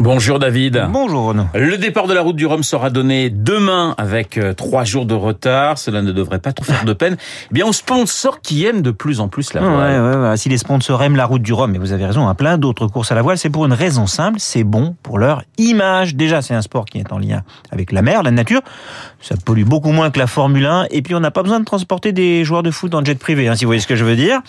Bonjour David. Bonjour Renaud. Le départ de la route du Rhum sera donné demain avec euh, trois jours de retard. Cela ne devrait pas trop faire de peine. Eh bien, aux sponsors qui aiment de plus en plus la voile. Ouais, ouais, ouais. Si les sponsors aiment la route du Rhum, et vous avez raison, hein, plein d'autres courses à la voile, c'est pour une raison simple, c'est bon pour leur image. Déjà, c'est un sport qui est en lien avec la mer, la nature. Ça pollue beaucoup moins que la Formule 1. Et puis, on n'a pas besoin de transporter des joueurs de foot en jet privé, hein, si vous voyez ce que je veux dire.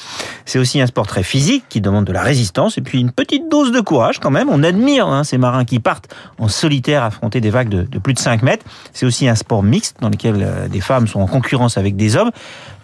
C'est aussi un sport très physique qui demande de la résistance et puis une petite dose de courage quand même. On admire hein, ces marins qui partent en solitaire affronter des vagues de, de plus de 5 mètres. C'est aussi un sport mixte dans lequel euh, des femmes sont en concurrence avec des hommes.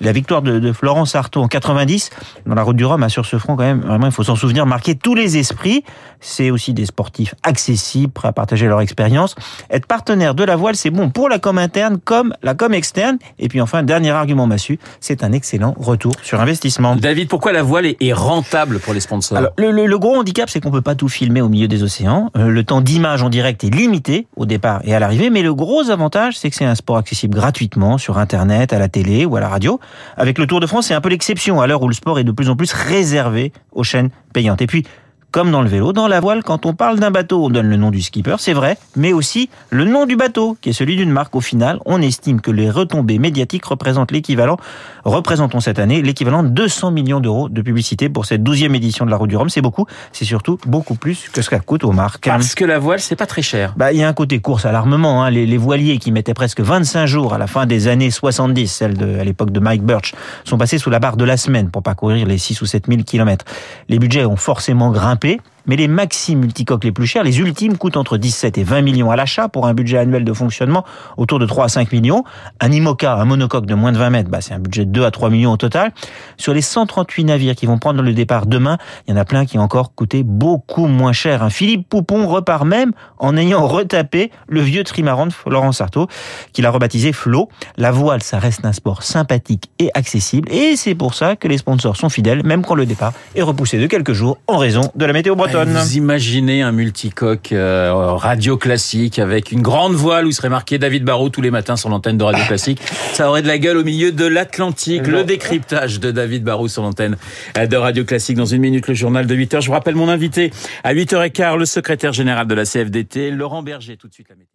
La victoire de, de Florence Artaud en 90 dans la route du Rhum a sur ce front quand même, vraiment il faut s'en souvenir, marqué tous les esprits. C'est aussi des sportifs accessibles, prêts à partager leur expérience. Être partenaire de la voile, c'est bon pour la com interne comme la com externe. Et puis enfin, dernier argument massu, c'est un excellent retour sur investissement. David, pourquoi la voile est rentable pour les sponsors Alors, le, le, le, gros handicap, c'est qu'on peut pas tout filmer au milieu des océans. Euh, le temps d'image en direct est limité au départ et à l'arrivée, mais le gros avantage, c'est que c'est un sport accessible gratuitement sur Internet, à la télé ou à la radio. Avec le Tour de France, c'est un peu l'exception à l'heure où le sport est de plus en plus réservé aux chaînes payantes. Et puis, comme dans le vélo, dans la voile, quand on parle d'un bateau, on donne le nom du skipper, c'est vrai, mais aussi le nom du bateau, qui est celui d'une marque. Au final, on estime que les retombées médiatiques représentent l'équivalent, représentons cette année, l'équivalent de 200 millions d'euros de publicité pour cette douzième édition de la Route du Rhum. C'est beaucoup, c'est surtout beaucoup plus que ce qu'elle coûte aux marques. Parce que la voile, c'est pas très cher. Bah, il y a un côté course à l'armement. Hein. Les, les, voiliers qui mettaient presque 25 jours à la fin des années 70, celles de, à l'époque de Mike Birch, sont passés sous la barre de la semaine pour parcourir les 6 ou 7 000 kilomètres. Les budgets ont forcément grimpé coupé mais les maxi multicoques les plus chers, les ultimes, coûtent entre 17 et 20 millions à l'achat pour un budget annuel de fonctionnement autour de 3 à 5 millions. Un IMOCA, un monocoque de moins de 20 mètres, bah, c'est un budget de 2 à 3 millions au total. Sur les 138 navires qui vont prendre le départ demain, il y en a plein qui ont encore coûté beaucoup moins cher. Un Philippe Poupon repart même en ayant retapé le vieux trimaran de Laurent Sarto, qu'il a rebaptisé Flo. La voile, ça reste un sport sympathique et accessible, et c'est pour ça que les sponsors sont fidèles, même quand le départ est repoussé de quelques jours en raison de la météo. Vous imaginez un multicoque euh, radio classique avec une grande voile où serait marqué David Barrault tous les matins sur l'antenne de Radio Classique. Ça aurait de la gueule au milieu de l'Atlantique. Le décryptage de David Barrault sur l'antenne de Radio Classique. Dans une minute, le journal de 8h. Je vous rappelle mon invité à 8h15, le secrétaire général de la CFDT, Laurent Berger. Tout de suite la météo.